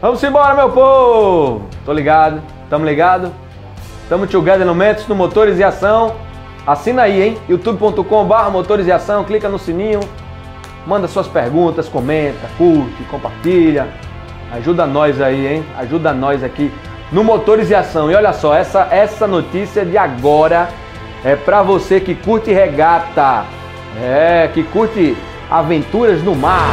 Vamos embora, meu povo! Tô ligado, tamo ligado? Tamo together no Mentos, no Motores e Ação. Assina aí, hein? youtube.com.br Motores e Ação, clica no sininho, manda suas perguntas, comenta, curte, compartilha. Ajuda nós aí, hein? Ajuda nós aqui no Motores e Ação. E olha só, essa, essa notícia de agora é para você que curte regata, é, que curte aventuras no mar.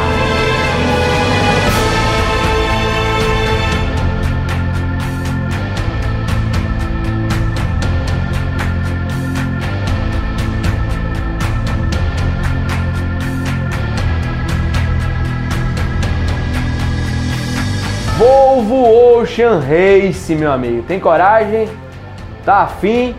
Volvo Ocean Race, meu amigo. Tem coragem? Tá afim?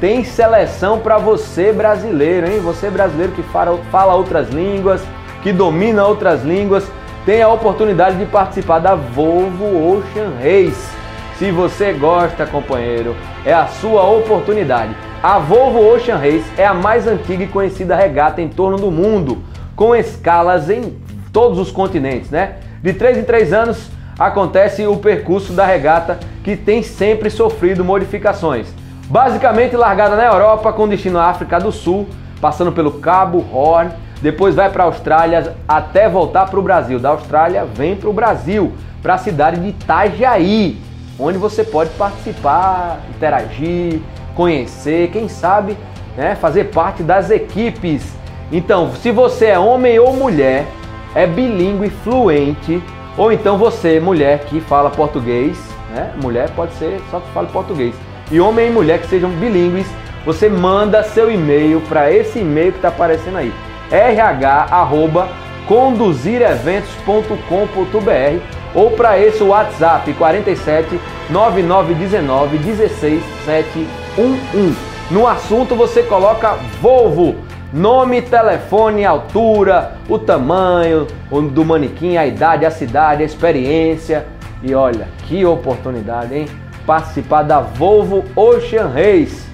Tem seleção para você brasileiro, hein? Você brasileiro que fala, outras línguas, que domina outras línguas, tem a oportunidade de participar da Volvo Ocean Race. Se você gosta, companheiro, é a sua oportunidade. A Volvo Ocean Race é a mais antiga e conhecida regata em torno do mundo, com escalas em todos os continentes, né? De 3 em 3 anos acontece o percurso da regata que tem sempre sofrido modificações. Basicamente largada na Europa com destino à África do Sul, passando pelo Cabo Horn, depois vai para a Austrália até voltar para o Brasil. Da Austrália vem para o Brasil, para a cidade de Itajaí, onde você pode participar, interagir, conhecer, quem sabe, né, fazer parte das equipes. Então, se você é homem ou mulher, é bilíngue fluente, ou então você, mulher que fala português, né? Mulher pode ser só que fale português. E homem e mulher que sejam bilíngues, você manda seu e-mail para esse e-mail que está aparecendo aí. rh@conduzireventos.com.br ou para esse WhatsApp 47 9919 16711. No assunto você coloca Volvo Nome, telefone, altura, o tamanho do manequim, a idade, a cidade, a experiência. E olha, que oportunidade, hein? Participar da Volvo Ocean Race.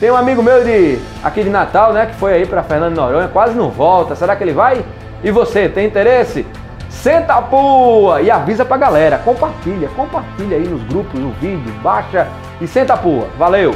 Tem um amigo meu de aqui de Natal, né, que foi aí para Fernando Noronha, quase não volta. Será que ele vai? E você, tem interesse? Senta a pua e avisa pra galera. Compartilha, compartilha aí nos grupos, no vídeo, baixa e senta a pua. Valeu!